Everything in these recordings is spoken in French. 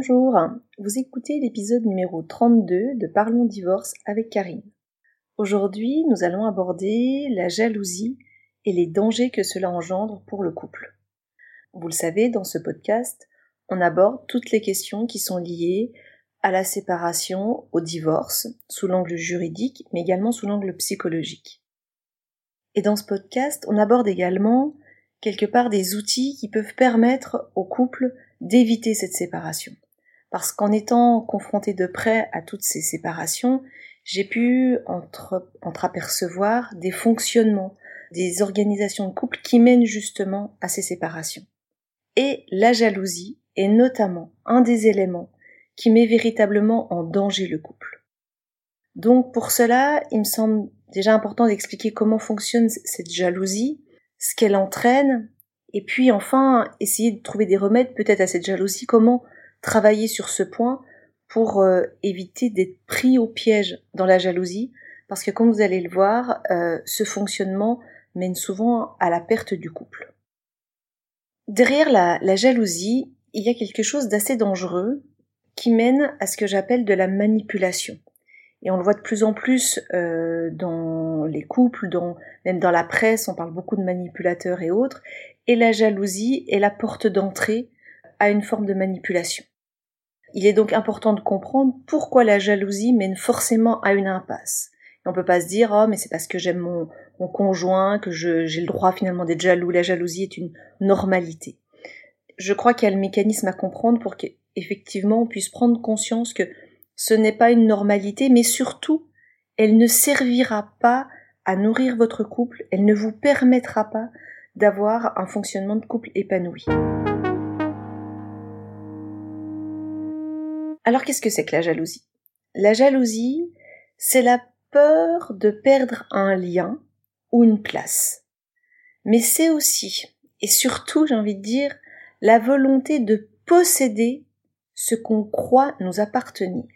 Bonjour, vous écoutez l'épisode numéro 32 de Parlons divorce avec Karine. Aujourd'hui, nous allons aborder la jalousie et les dangers que cela engendre pour le couple. Vous le savez, dans ce podcast, on aborde toutes les questions qui sont liées à la séparation, au divorce, sous l'angle juridique, mais également sous l'angle psychologique. Et dans ce podcast, on aborde également quelque part des outils qui peuvent permettre au couple d'éviter cette séparation. Parce qu'en étant confronté de près à toutes ces séparations, j'ai pu entre, entreapercevoir des fonctionnements, des organisations de couple qui mènent justement à ces séparations. Et la jalousie est notamment un des éléments qui met véritablement en danger le couple. Donc pour cela, il me semble déjà important d'expliquer comment fonctionne cette jalousie, ce qu'elle entraîne, et puis enfin essayer de trouver des remèdes peut-être à cette jalousie, comment travailler sur ce point pour euh, éviter d'être pris au piège dans la jalousie, parce que comme vous allez le voir, euh, ce fonctionnement mène souvent à la perte du couple. Derrière la, jalousie, il y a quelque chose d'assez dangereux qui mène à ce que j'appelle de la manipulation. Et on le voit de plus en plus euh, dans les couples, dans, même dans la presse, on parle beaucoup de manipulateurs et autres. Et la jalousie est la porte d'entrée à une forme de manipulation. Il est donc important de comprendre pourquoi la jalousie mène forcément à une impasse. Et on peut pas se dire oh mais c'est parce que j'aime mon, mon, conjoint que j'ai le droit finalement d'être jaloux. La jalousie est une normalité. Je crois qu'il y a le mécanisme à comprendre pour qu'effectivement on puisse prendre conscience que ce n'est pas une normalité, mais surtout, elle ne servira pas à nourrir votre couple, elle ne vous permettra pas d'avoir un fonctionnement de couple épanoui. Alors qu'est-ce que c'est que la jalousie? La jalousie, c'est la peur de perdre un lien ou une place. Mais c'est aussi, et surtout j'ai envie de dire, la volonté de posséder ce qu'on croit nous appartenir.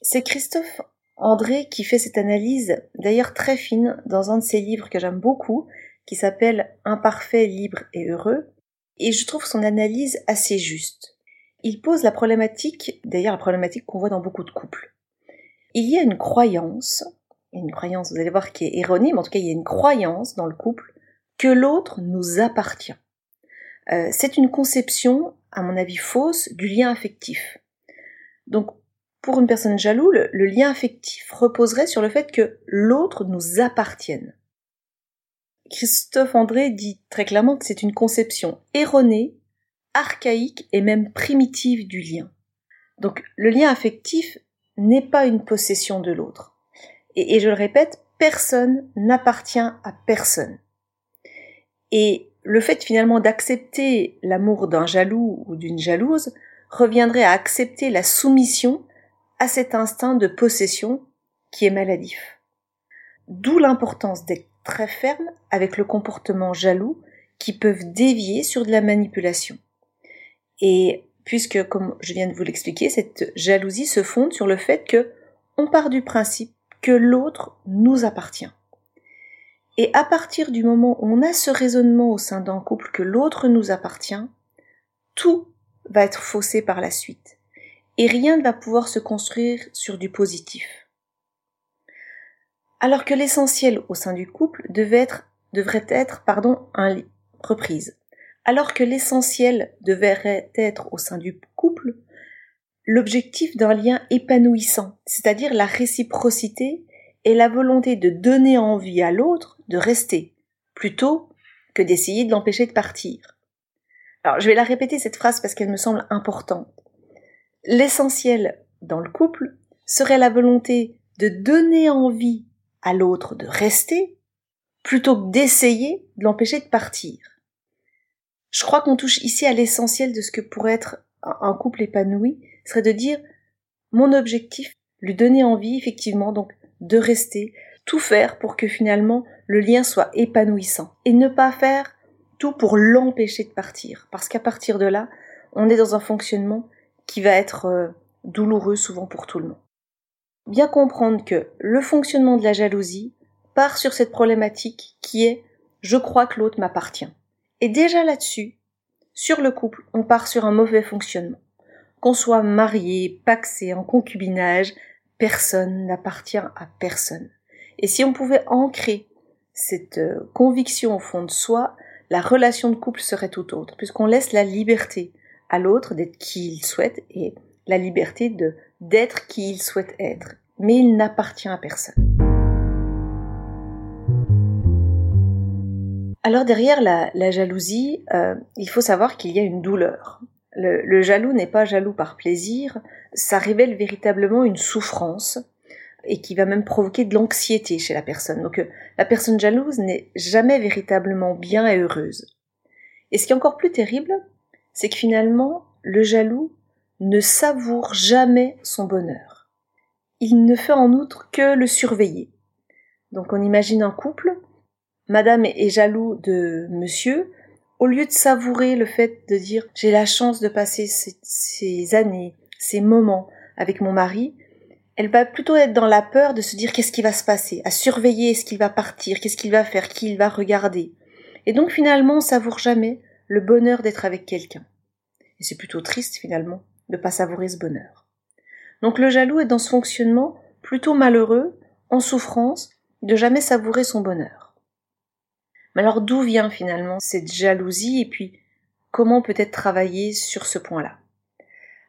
C'est Christophe André qui fait cette analyse, d'ailleurs très fine, dans un de ses livres que j'aime beaucoup, qui s'appelle Imparfait, libre et heureux, et je trouve son analyse assez juste. Il pose la problématique, d'ailleurs la problématique qu'on voit dans beaucoup de couples. Il y a une croyance, une croyance, vous allez voir, qui est erronée, mais en tout cas il y a une croyance dans le couple que l'autre nous appartient. Euh, c'est une conception, à mon avis, fausse du lien affectif. Donc pour une personne jalouse, le, lien affectif reposerait sur le fait que l'autre nous appartienne. Christophe André dit très clairement que c'est une conception erronée, archaïque et même primitive du lien. Donc le lien affectif n'est pas une possession de l'autre. Et, je le répète, personne n'appartient à personne. Et le fait finalement d'accepter l'amour d'un jaloux ou d'une jalouse reviendrait à accepter la soumission à cet instinct de possession qui est maladif. D'où l'importance d'être très ferme avec le comportement jaloux qui peuvent dévier sur de la manipulation. Et puisque, comme je viens de vous l'expliquer, cette jalousie se fonde sur le fait que on part du principe que l'autre nous appartient. Et à partir du moment où on a ce raisonnement au sein d'un couple que l'autre nous appartient, tout va être faussé par la suite et rien ne va pouvoir se construire sur du positif. Alors que l'essentiel au sein du couple devrait être pardon, un reprise. Alors que l'essentiel devrait être au sein du couple l'objectif d'un lien épanouissant, c'est-à-dire la réciprocité et la volonté de donner envie à l'autre de rester, plutôt que d'essayer de l'empêcher de partir. Alors je vais la répéter cette phrase parce qu'elle me semble importante. L'essentiel dans le couple serait la volonté de donner envie à l'autre de rester plutôt que d'essayer de l'empêcher de partir. Je crois qu'on touche ici à l'essentiel de ce que pourrait être un couple épanoui, serait de dire mon objectif, lui donner envie effectivement donc de rester, tout faire pour que finalement le lien soit épanouissant et ne pas faire tout pour l'empêcher de partir parce qu'à partir de là, on est dans un fonctionnement qui va être euh, douloureux souvent pour tout le monde. Bien comprendre que le fonctionnement de la jalousie part sur cette problématique qui est je crois que l'autre m'appartient. Et déjà là-dessus, sur le couple, on part sur un mauvais fonctionnement. qu'on soit marié, paxé, en concubinage, personne n'appartient à personne. Et si on pouvait ancrer cette euh, conviction au fond de soi, la relation de couple serait tout autre, puisqu'on laisse la liberté à l'autre d'être qui il souhaite et la liberté de d'être qui il souhaite être, mais il n'appartient à personne. Alors derrière la, jalousie, euh, il faut savoir qu'il y a une douleur. le jaloux n'est pas jaloux par plaisir, ça révèle véritablement une souffrance et qui va même provoquer de l'anxiété chez la personne. Donc euh, la personne jalouse n'est jamais véritablement bien et heureuse. Et ce qui est encore plus terrible, c'est que finalement, le jaloux ne savoure jamais son bonheur. Il ne fait en outre que le surveiller. Donc on imagine un couple, madame est jaloux de monsieur, au lieu de savourer le fait de dire j'ai la chance de passer ces années, ces moments avec mon mari, elle va plutôt être dans la peur de se dire qu'est-ce qui va se passer, à surveiller ce qu'il va partir, qu'est-ce qu'il va faire, qui il va regarder. Et donc finalement, on savoure jamais le bonheur d'être avec quelqu'un. Et c'est plutôt triste finalement de pas savourer ce bonheur. Donc le jaloux est dans ce fonctionnement plutôt malheureux, en souffrance, de jamais savourer son bonheur. Mais alors d'où vient finalement cette jalousie et puis comment peut-être travailler sur ce point-là?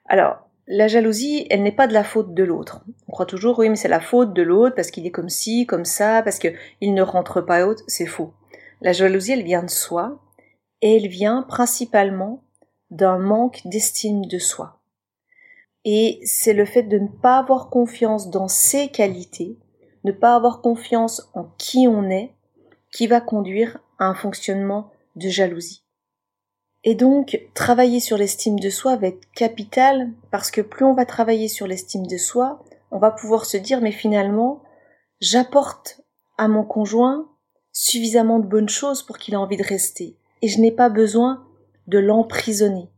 Alors, la jalousie, elle n'est pas de la faute de l'autre. On croit toujours, oui, mais c'est la faute de l'autre parce qu'il est comme ci, comme ça, parce qu'il ne rentre pas haute. C'est faux. La jalousie, elle vient de soi et elle vient principalement d'un manque d'estime de soi. Et c'est le fait de ne pas avoir confiance dans ses qualités, ne pas avoir confiance en qui on est, qui va conduire à un fonctionnement de jalousie. Et donc, travailler sur l'estime de soi va être capital parce que plus on va travailler sur l'estime de soi, on va pouvoir se dire, mais finalement, j'apporte à mon conjoint suffisamment de bonnes choses pour qu'il ait envie de rester. Et je n'ai pas besoin de l'emprisonner.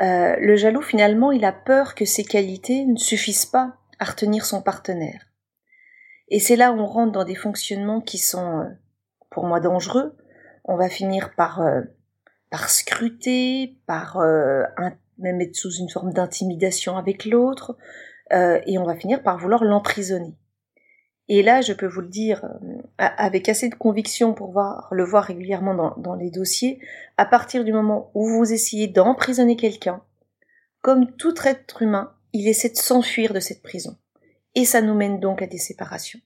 Euh, le jaloux, finalement, il a peur que ses qualités ne suffisent pas à retenir son partenaire. Et c'est là où on rentre dans des fonctionnements qui sont, euh, pour moi, dangereux. On va finir par euh, par scruter, par euh, même être sous une forme d'intimidation avec l'autre, euh, et on va finir par vouloir l'emprisonner. Et là, je peux vous le dire avec assez de conviction pour voir, le voir régulièrement dans, dans les dossiers, à partir du moment où vous essayez d'emprisonner quelqu'un, comme tout être humain, il essaie de s'enfuir de cette prison. Et ça nous mène donc à des séparations.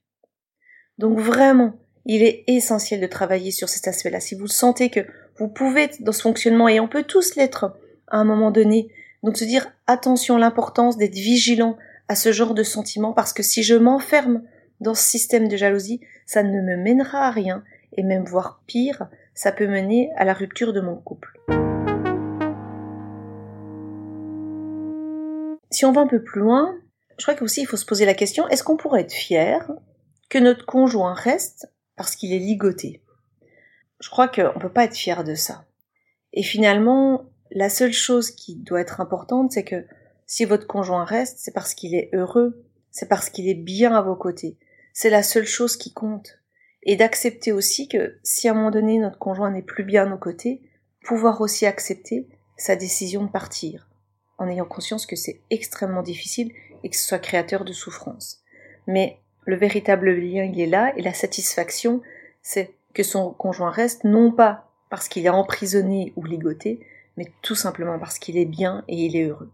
Donc vraiment, il est essentiel de travailler sur cet aspect-là. Si vous sentez que vous pouvez être dans ce fonctionnement et on peut tous l'être à un moment donné, donc se dire attention l'importance d'être vigilant à ce genre de sentiment parce que si je m'enferme dans ce système de jalousie, ça ne me mènera à rien et même voire pire, ça peut mener à la rupture de mon couple. Si on va un peu plus loin, je crois qu'aussi il faut se poser la question, est-ce qu'on pourrait être fier que notre conjoint reste parce qu'il est ligoté. Je crois qu'on ne peut pas être fier de ça. Et finalement, la seule chose qui doit être importante, c'est que si votre conjoint reste, c'est parce qu'il est heureux, c'est parce qu'il est bien à vos côtés. C'est la seule chose qui compte. Et d'accepter aussi que si à un moment donné notre conjoint n'est plus bien à nos côtés, pouvoir aussi accepter sa décision de partir, en ayant conscience que c'est extrêmement difficile et que ce soit créateur de souffrance. Mais le véritable lien, il est là, et la satisfaction, c'est que son conjoint reste, non pas parce qu'il est emprisonné ou ligoté, mais tout simplement parce qu'il est bien et il est heureux.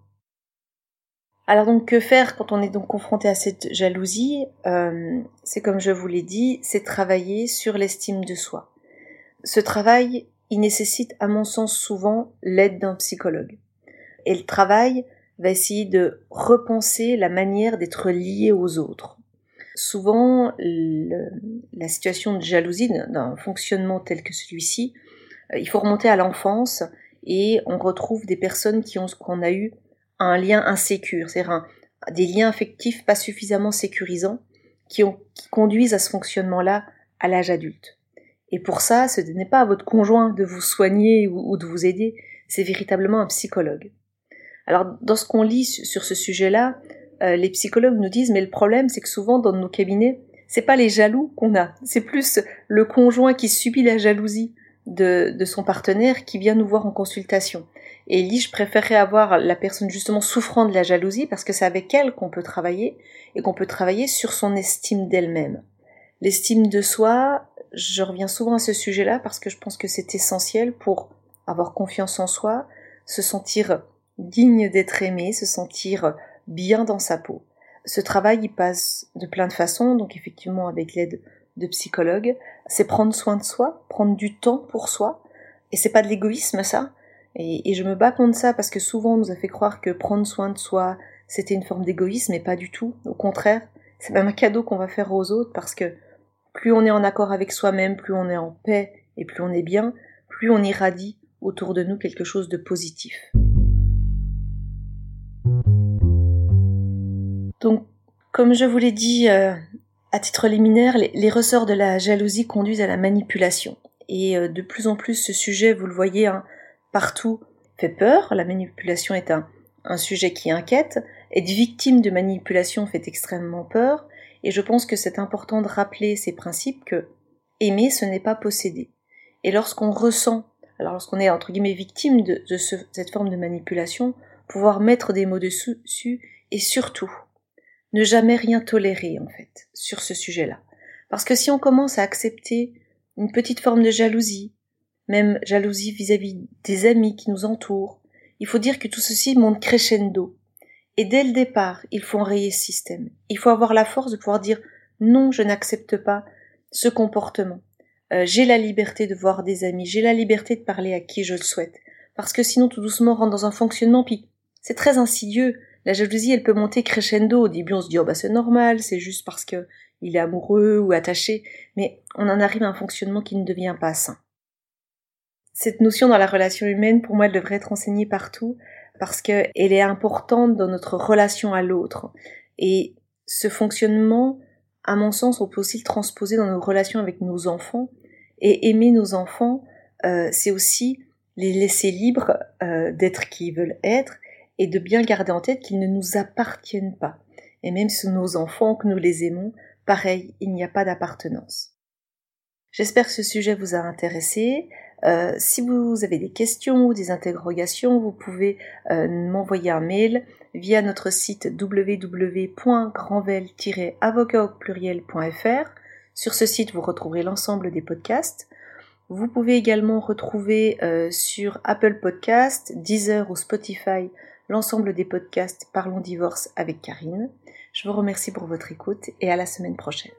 Alors donc que faire quand on est donc confronté à cette jalousie? Euh, C'est comme je vous l'ai dit, c'est travailler sur l'estime de soi. Ce travail, il nécessite à mon sens souvent l'aide d'un psychologue. Et le travail va essayer de repenser la manière d'être lié aux autres, Souvent, la situation de jalousie d'un fonctionnement tel que celui-ci, euh, il faut remonter à l'enfance et on retrouve des personnes qui ont qu'on a eu un lien insécure, c'est-à-dire des liens affectifs pas suffisamment sécurisants qui, ont, qui conduisent à ce fonctionnement-là à l'âge adulte. Et pour ça, ce n'est pas à votre conjoint de vous soigner ou, de vous aider, c'est véritablement un psychologue. Alors, dans ce qu'on lit sur ce sujet-là, euh, les psychologues nous disent mais le problème c'est que souvent dans nos cabinets c'est pas les jaloux qu'on a, c'est plus le conjoint qui subit la jalousie de, de son partenaire qui vient nous voir en consultation. Et Lee, je préférerais avoir la personne justement souffrant de la jalousie parce que c'est avec elle qu'on peut travailler et qu'on peut travailler sur son estime d'elle-même. L'estime de soi, je reviens souvent à ce sujet-là parce que je pense que c'est essentiel pour avoir confiance en soi, se sentir digne d'être aimé, se sentir bien dans sa peau. Ce travail, il passe de plein de façons, donc effectivement avec l'aide de psychologues, c'est prendre soin de soi, prendre du temps pour soi, et c'est pas de l'égoïsme ça, et, je me bats contre ça parce que souvent on nous a fait croire que prendre soin de soi, c'était une forme d'égoïsme, et pas du tout. Au contraire, c'est même un cadeau qu'on va faire aux autres parce que plus on est en accord avec soi-même, plus on est en paix et plus on est bien, plus on irradie autour de nous quelque chose de positif. Donc, comme je vous l'ai dit euh, à titre liminaire, les, ressorts de la jalousie conduisent à la manipulation. Et euh, de plus en plus, ce sujet, vous le voyez, hein, partout, fait peur. La manipulation est un, un sujet qui inquiète. Être victime de manipulation fait extrêmement peur. Et je pense que c'est important de rappeler ces principes que aimer, ce n'est pas posséder. Et lorsqu'on ressent, alors lorsqu'on est entre guillemets victime de, cette forme de manipulation, pouvoir mettre des mots dessus et surtout ne jamais rien tolérer en fait sur ce sujet-là. Parce que si on commence à accepter une petite forme de jalousie, même jalousie vis-à-vis des amis qui nous entourent, il faut dire que tout ceci monte crescendo. Et dès le départ, il faut enrayer ce système. Il faut avoir la force de pouvoir dire non, je n'accepte pas ce comportement. Euh, j'ai la liberté de voir des amis, j'ai la liberté de parler à qui je le souhaite. Parce que sinon, tout doucement, on rentre dans un fonctionnement, puis c'est très insidieux. La jalousie, elle peut monter crescendo. Au début, on se dit, oh bah c'est normal, c'est juste parce que il est amoureux ou attaché, mais on en arrive à un fonctionnement qui ne devient pas sain. Cette notion dans la relation humaine, pour moi, elle devrait être enseignée partout parce qu'elle est importante dans notre relation à l'autre. Et ce fonctionnement, à mon sens, on peut aussi le transposer dans nos relations avec nos enfants. Et aimer nos enfants, euh, c'est aussi les laisser libres euh, d'être qui ils veulent être et de bien garder en tête qu'ils ne nous appartiennent pas. Et même si nos enfants, que nous les aimons, pareil, il n'y a pas d'appartenance. J'espère que ce sujet vous a intéressé. Euh, si vous avez des questions ou des interrogations, vous pouvez euh, m'envoyer un mail via notre site www.grandvel-avocat Sur ce site, vous retrouverez l'ensemble des podcasts. Vous pouvez également retrouver euh, sur Apple Podcasts, Deezer ou Spotify l'ensemble des podcasts Parlons divorce avec Karine. Je vous remercie pour votre écoute et à la semaine prochaine.